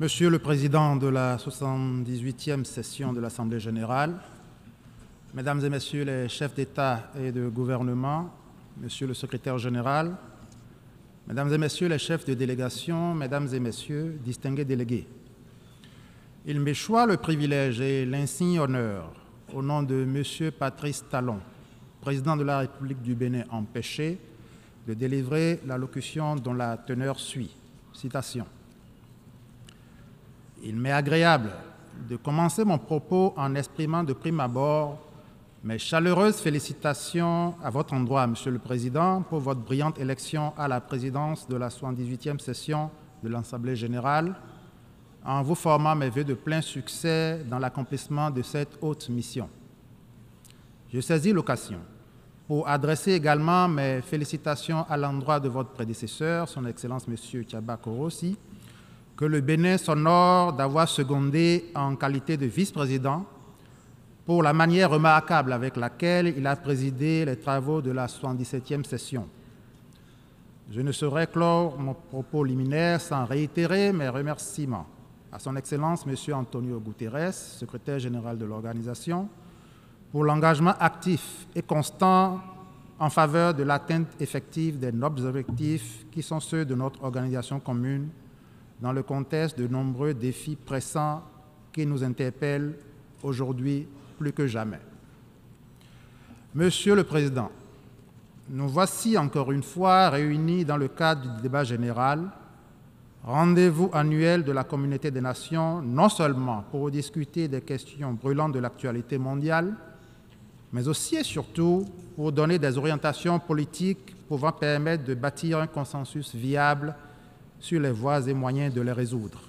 Monsieur le Président de la 78e session de l'Assemblée générale, Mesdames et Messieurs les chefs d'État et de gouvernement, Monsieur le Secrétaire général, Mesdames et Messieurs les chefs de délégation, Mesdames et Messieurs, distingués délégués, il m'échoit le privilège et l'insigne honneur, au nom de Monsieur Patrice Talon, Président de la République du Bénin empêché, de délivrer l'allocution dont la teneur suit. Citation. Il m'est agréable de commencer mon propos en exprimant de prime abord mes chaleureuses félicitations à votre endroit, Monsieur le Président, pour votre brillante élection à la présidence de la 78e session de l'Assemblée générale, en vous formant mes voeux de plein succès dans l'accomplissement de cette haute mission. Je saisis l'occasion pour adresser également mes félicitations à l'endroit de votre prédécesseur, Son Excellence M. Tiaba Korossi, que le Bénin s'honore d'avoir secondé en qualité de vice-président pour la manière remarquable avec laquelle il a présidé les travaux de la 77e session. Je ne saurais clore mon propos liminaire sans réitérer mes remerciements à son Excellence M. Antonio Guterres, secrétaire général de l'organisation, pour l'engagement actif et constant en faveur de l'atteinte effective des nobles objectifs qui sont ceux de notre organisation commune dans le contexte de nombreux défis pressants qui nous interpellent aujourd'hui plus que jamais. Monsieur le Président, nous voici encore une fois réunis dans le cadre du débat général, rendez-vous annuel de la communauté des nations, non seulement pour discuter des questions brûlantes de l'actualité mondiale, mais aussi et surtout pour donner des orientations politiques pouvant permettre de bâtir un consensus viable sur les voies et moyens de les résoudre.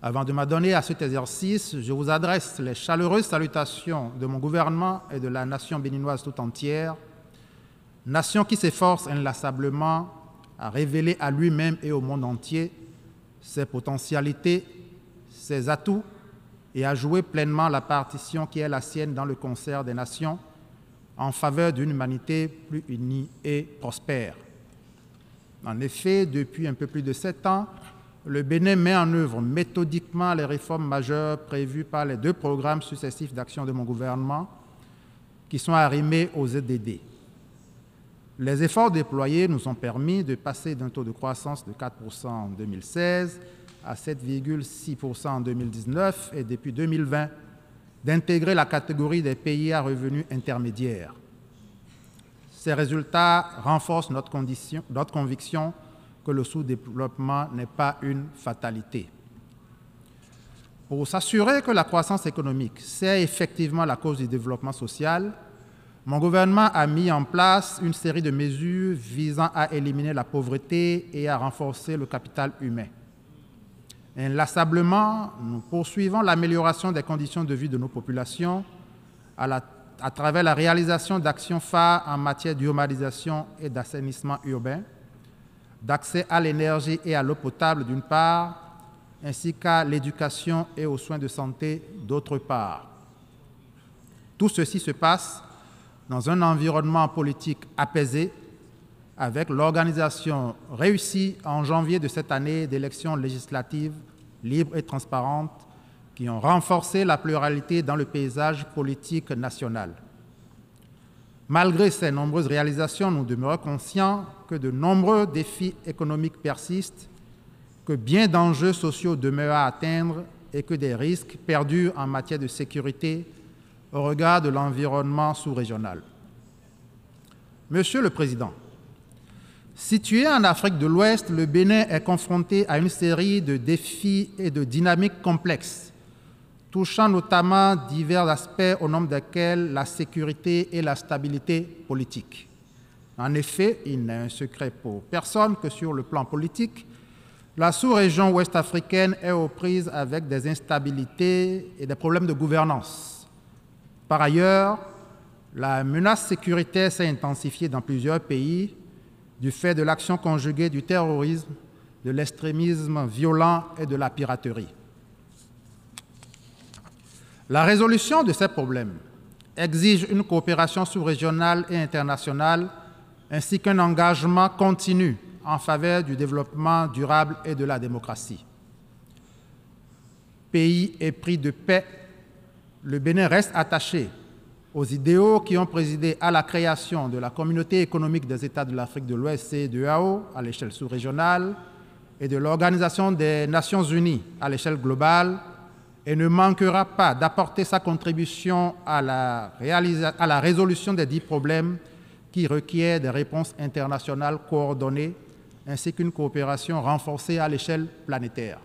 Avant de m'adonner à cet exercice, je vous adresse les chaleureuses salutations de mon gouvernement et de la nation béninoise tout entière, nation qui s'efforce inlassablement à révéler à lui-même et au monde entier ses potentialités, ses atouts et à jouer pleinement la partition qui est la sienne dans le concert des nations en faveur d'une humanité plus unie et prospère. En effet, depuis un peu plus de sept ans, le Bénin met en œuvre méthodiquement les réformes majeures prévues par les deux programmes successifs d'action de mon gouvernement qui sont arrimés aux EDD. Les efforts déployés nous ont permis de passer d'un taux de croissance de 4% en 2016 à 7,6% en 2019 et depuis 2020 d'intégrer la catégorie des pays à revenus intermédiaires. Ces résultats renforcent notre, conviction que le sous-développement n'est pas une fatalité. Pour s'assurer que la croissance économique c'est effectivement la cause du développement social, mon gouvernement a mis en place une série de mesures visant à éliminer la pauvreté et à renforcer le capital humain. Inlassablement, nous poursuivons l'amélioration des conditions de vie de nos populations à la à travers la réalisation d'actions phares en matière d'urbanisation et d'assainissement urbain, d'accès à l'énergie et à l'eau potable d'une part, ainsi qu'à l'éducation et aux soins de santé d'autre part. Tout ceci se passe dans un environnement politique apaisé, avec l'organisation réussie en janvier de cette année d'élections législatives libres et transparentes qui ont renforcé la pluralité dans le paysage politique national. Malgré ces nombreuses réalisations, nous demeurons conscients que de nombreux défis économiques persistent, que bien d'enjeux sociaux demeurent à atteindre et que des risques perdus en matière de sécurité au regard de l'environnement sous-régional. Monsieur le Président, situé en Afrique de l'Ouest, le Bénin est confronté à une série de défis et de dynamiques complexes touchant notamment divers aspects au nombre desquels la sécurité et la stabilité politique. En effet, il n'est un secret pour personne que sur le plan politique, la sous-région ouest africaine est aux prises avec des instabilités et des problèmes de gouvernance. Par ailleurs, la menace sécuritaire s'est intensifiée dans plusieurs pays du fait de l'action conjuguée du terrorisme, de l'extrémisme violent et de la piraterie. La résolution de ces problèmes exige une coopération sous-régionale et internationale ainsi qu'un engagement continu en faveur du développement durable et de la démocratie. pays épris de paix, le Bénin reste attaché aux idéaux qui ont présidé à la création de la communauté économique des États de l'Afrique de l'Ouest, CEDEAO, à l'échelle sous-régionale, et de l'Organisation des Nations Unies à l'échelle globale, et ne manquera pas d'apporter sa contribution à la, à résolution des dix problèmes qui requièrent des réponses internationales coordonnées ainsi qu'une coopération renforcée à l'échelle planétaire.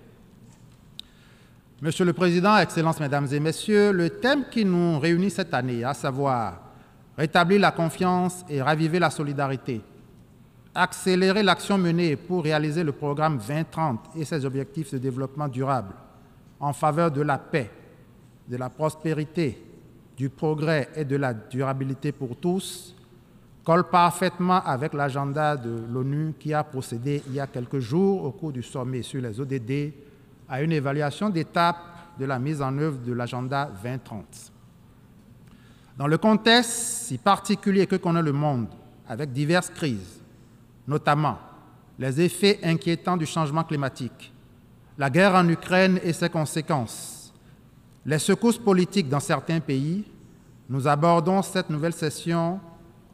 Monsieur le Président, Excellences, Mesdames et Messieurs, le thème qui nous réunit cette année, à savoir rétablir la confiance et raviver la solidarité, accélérer l'action menée pour réaliser le programme 2030 et ses objectifs de développement durable en faveur de la paix, de la prospérité, du progrès et de la durabilité pour tous, colle parfaitement avec l'agenda de l'ONU qui a procédé il y a quelques jours au cours du sommet sur les ODD à une évaluation d'étape de la mise en œuvre de l'agenda 2030. Dans le contexte si particulier que connaît le monde, avec diverses crises, notamment les effets inquiétants du changement climatique, la guerre en Ukraine et ses conséquences, les secousses politiques dans certains pays, nous abordons cette nouvelle session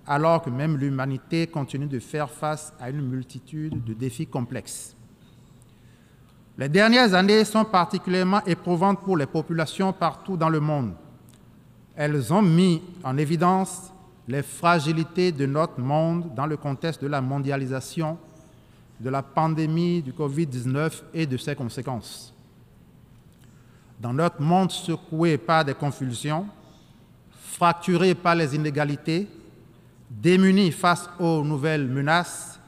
alors que même l'humanité continue de faire face à une multitude de défis complexes. Les dernières années sont particulièrement éprouvantes pour les populations partout dans le monde. Elles ont mis en évidence les fragilités de notre monde dans le contexte de la mondialisation de la pandémie du Covid-19 et de ses conséquences. Dans notre monde secoué par des convulsions, fracturé par les inégalités, démuni face aux nouvelles menaces,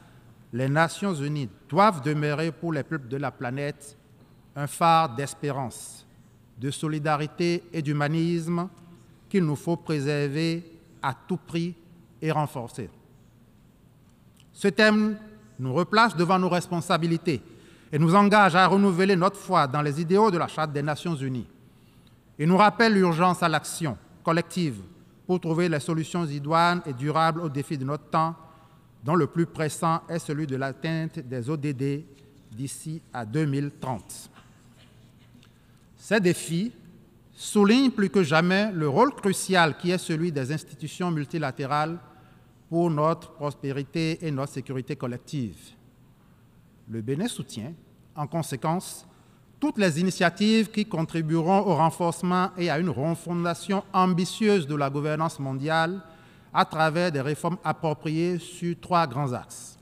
les Nations Unies doivent demeurer pour les peuples de la planète un phare d'espérance, de solidarité et d'humanisme qu'il nous faut préserver à tout prix et renforcer. Ce thème nous replace devant nos responsabilités et nous engage à renouveler notre foi dans les idéaux de la Charte des Nations Unies. Il nous rappelle l'urgence à l'action collective pour trouver les solutions idoines et durables aux défis de notre temps, dont le plus pressant est celui de l'atteinte des ODD d'ici à 2030. Ces défis soulignent plus que jamais le rôle crucial qui est celui des institutions multilatérales pour notre prospérité et notre sécurité collective. Le Bénin soutient, en conséquence, toutes les initiatives qui contribueront au renforcement et à une refondation ambitieuse de la gouvernance mondiale à travers des réformes appropriées sur trois grands axes.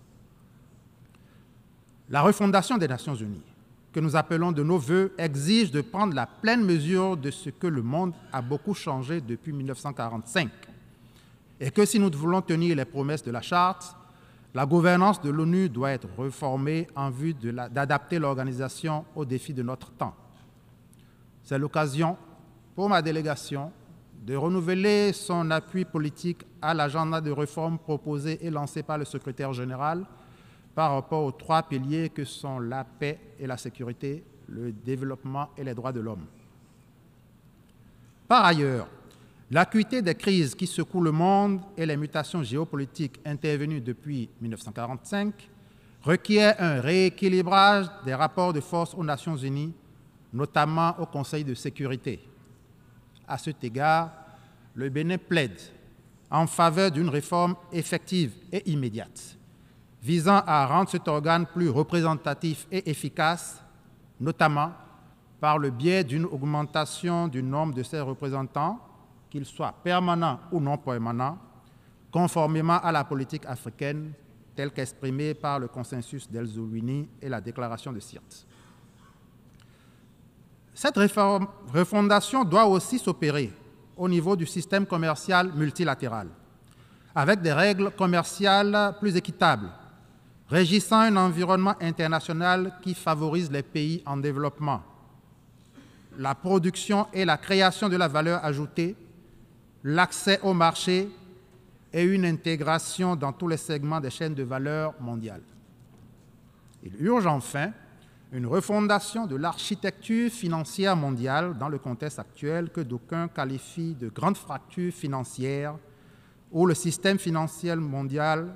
La refondation des Nations Unies, que nous appelons de nos voeux, exige de prendre la pleine mesure de ce que le monde a beaucoup changé depuis 1945 et que si nous voulons tenir les promesses de la charte, la gouvernance de l'ONU doit être réformée en vue d'adapter l'organisation aux défis de notre temps. C'est l'occasion pour ma délégation de renouveler son appui politique à l'agenda de réforme proposé et lancé par le secrétaire général par rapport aux trois piliers que sont la paix et la sécurité, le développement et les droits de l'homme. Par ailleurs, L'acuité des crises qui secouent le monde et les mutations géopolitiques intervenues depuis 1945 requièrent un rééquilibrage des rapports de force aux Nations Unies, notamment au Conseil de sécurité. À cet égard, le Bénin plaide en faveur d'une réforme effective et immédiate, visant à rendre cet organe plus représentatif et efficace, notamment par le biais d'une augmentation du nombre de ses représentants qu'il soit permanent ou non permanent, conformément à la politique africaine telle qu'exprimée par le consensus d'El et la déclaration de Sirte. Cette refondation doit aussi s'opérer au niveau du système commercial multilatéral, avec des règles commerciales plus équitables, régissant un environnement international qui favorise les pays en développement, la production et la création de la valeur ajoutée l'accès au marché et une intégration dans tous les segments des chaînes de valeur mondiales. Il urge enfin une refondation de l'architecture financière mondiale dans le contexte actuel que d'aucuns qualifient de grande fracture financière où le système financier mondial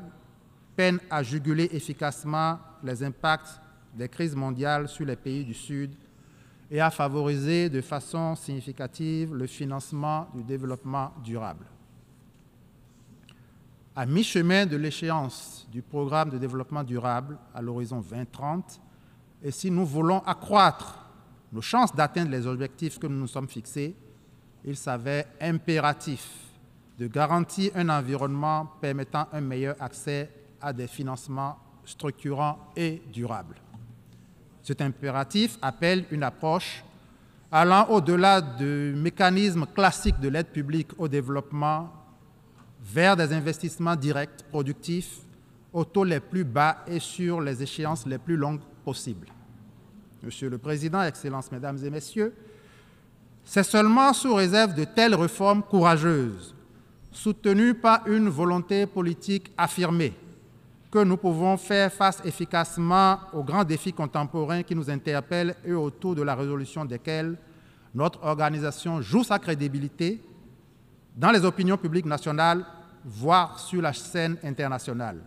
peine à juguler efficacement les impacts des crises mondiales sur les pays du Sud et à favoriser de façon significative le financement du développement durable. À mi-chemin de l'échéance du programme de développement durable à l'horizon 2030, et si nous voulons accroître nos chances d'atteindre les objectifs que nous nous sommes fixés, il s'avère impératif de garantir un environnement permettant un meilleur accès à des financements structurants et durables. Cet impératif appelle une approche allant au-delà du mécanisme classique de l'aide publique au développement vers des investissements directs, productifs, aux taux les plus bas et sur les échéances les plus longues possibles. Monsieur le Président, Excellences, Mesdames et Messieurs, c'est seulement sous réserve de telles réformes courageuses, soutenues par une volonté politique affirmée, que nous pouvons faire face efficacement aux grands défis contemporains qui nous interpellent et autour de la résolution desquels notre organisation joue sa crédibilité dans les opinions publiques nationales, voire sur la scène internationale.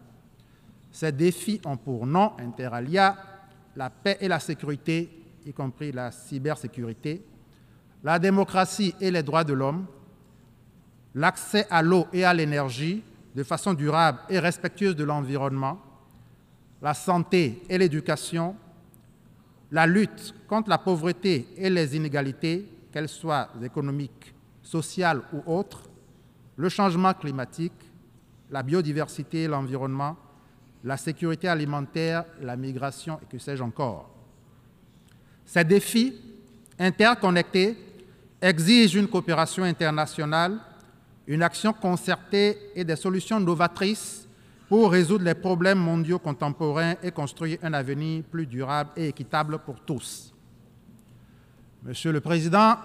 Ces défis ont pour nom inter alia la paix et la sécurité, y compris la cybersécurité, la démocratie et les droits de l'homme, l'accès à l'eau et à l'énergie de façon durable et respectueuse de l'environnement, la santé et l'éducation, la lutte contre la pauvreté et les inégalités, qu'elles soient économiques, sociales ou autres, le changement climatique, la biodiversité l'environnement, la sécurité alimentaire, la migration et que sais-je encore. Ces défis interconnectés exigent une coopération internationale, une action concertée et des solutions novatrices pour résoudre les problèmes mondiaux contemporains et construire un avenir plus durable et équitable pour tous. Monsieur le Président,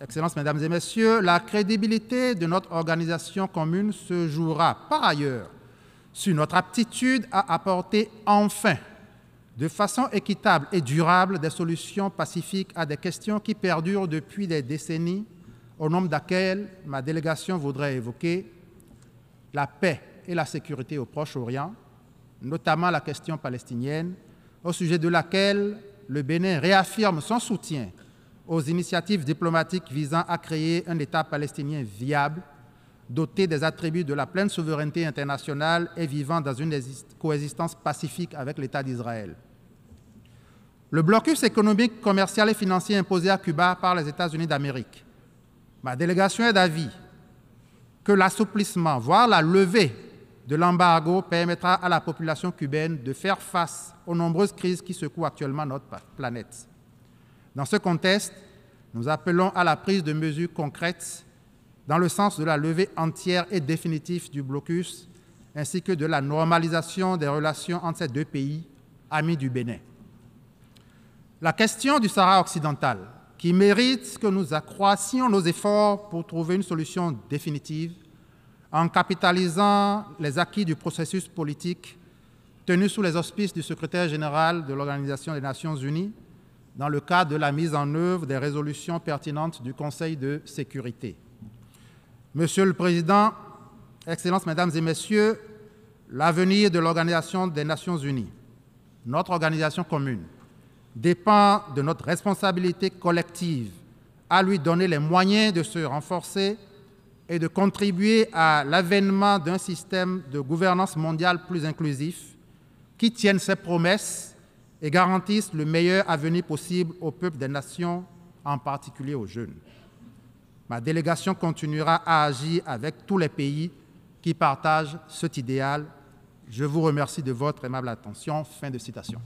Excellences, Mesdames et Messieurs, la crédibilité de notre organisation commune se jouera par ailleurs sur notre aptitude à apporter enfin, de façon équitable et durable, des solutions pacifiques à des questions qui perdurent depuis des décennies, au nombre desquelles ma délégation voudrait évoquer la paix et la sécurité au Proche-Orient, notamment la question palestinienne, au sujet de laquelle le Bénin réaffirme son soutien aux initiatives diplomatiques visant à créer un État palestinien viable, doté des attributs de la pleine souveraineté internationale et vivant dans une coexistence pacifique avec l'État d'Israël. Le blocus économique, commercial et financier imposé à Cuba par les États-Unis d'Amérique. Ma délégation est d'avis que l'assouplissement, voire la levée de l'embargo permettra à la population cubaine de faire face aux nombreuses crises qui secouent actuellement notre planète. Dans ce contexte, nous appelons à la prise de mesures concrètes dans le sens de la levée entière et définitive du blocus, ainsi que de la normalisation des relations entre ces deux pays, amis du Bénin. La question du Sahara occidental, qui mérite que nous accroissions nos efforts pour trouver une solution définitive, en capitalisant les acquis du processus politique tenu sous les auspices du secrétaire général de l'Organisation des Nations Unies, dans le cadre de la mise en œuvre des résolutions pertinentes du Conseil de sécurité. Monsieur le Président, Excellences, Mesdames et Messieurs, l'avenir de l'Organisation des Nations Unies, notre organisation commune, dépend de notre responsabilité collective à lui donner les moyens de se renforcer et de contribuer à l'avènement d'un système de gouvernance mondiale plus inclusif qui tienne ses promesses et garantissent le meilleur avenir possible aux peuples des nations, en particulier aux jeunes. Ma délégation continuera à agir avec tous les pays qui partagent cet idéal. Je vous remercie de votre aimable attention. Fin de citation.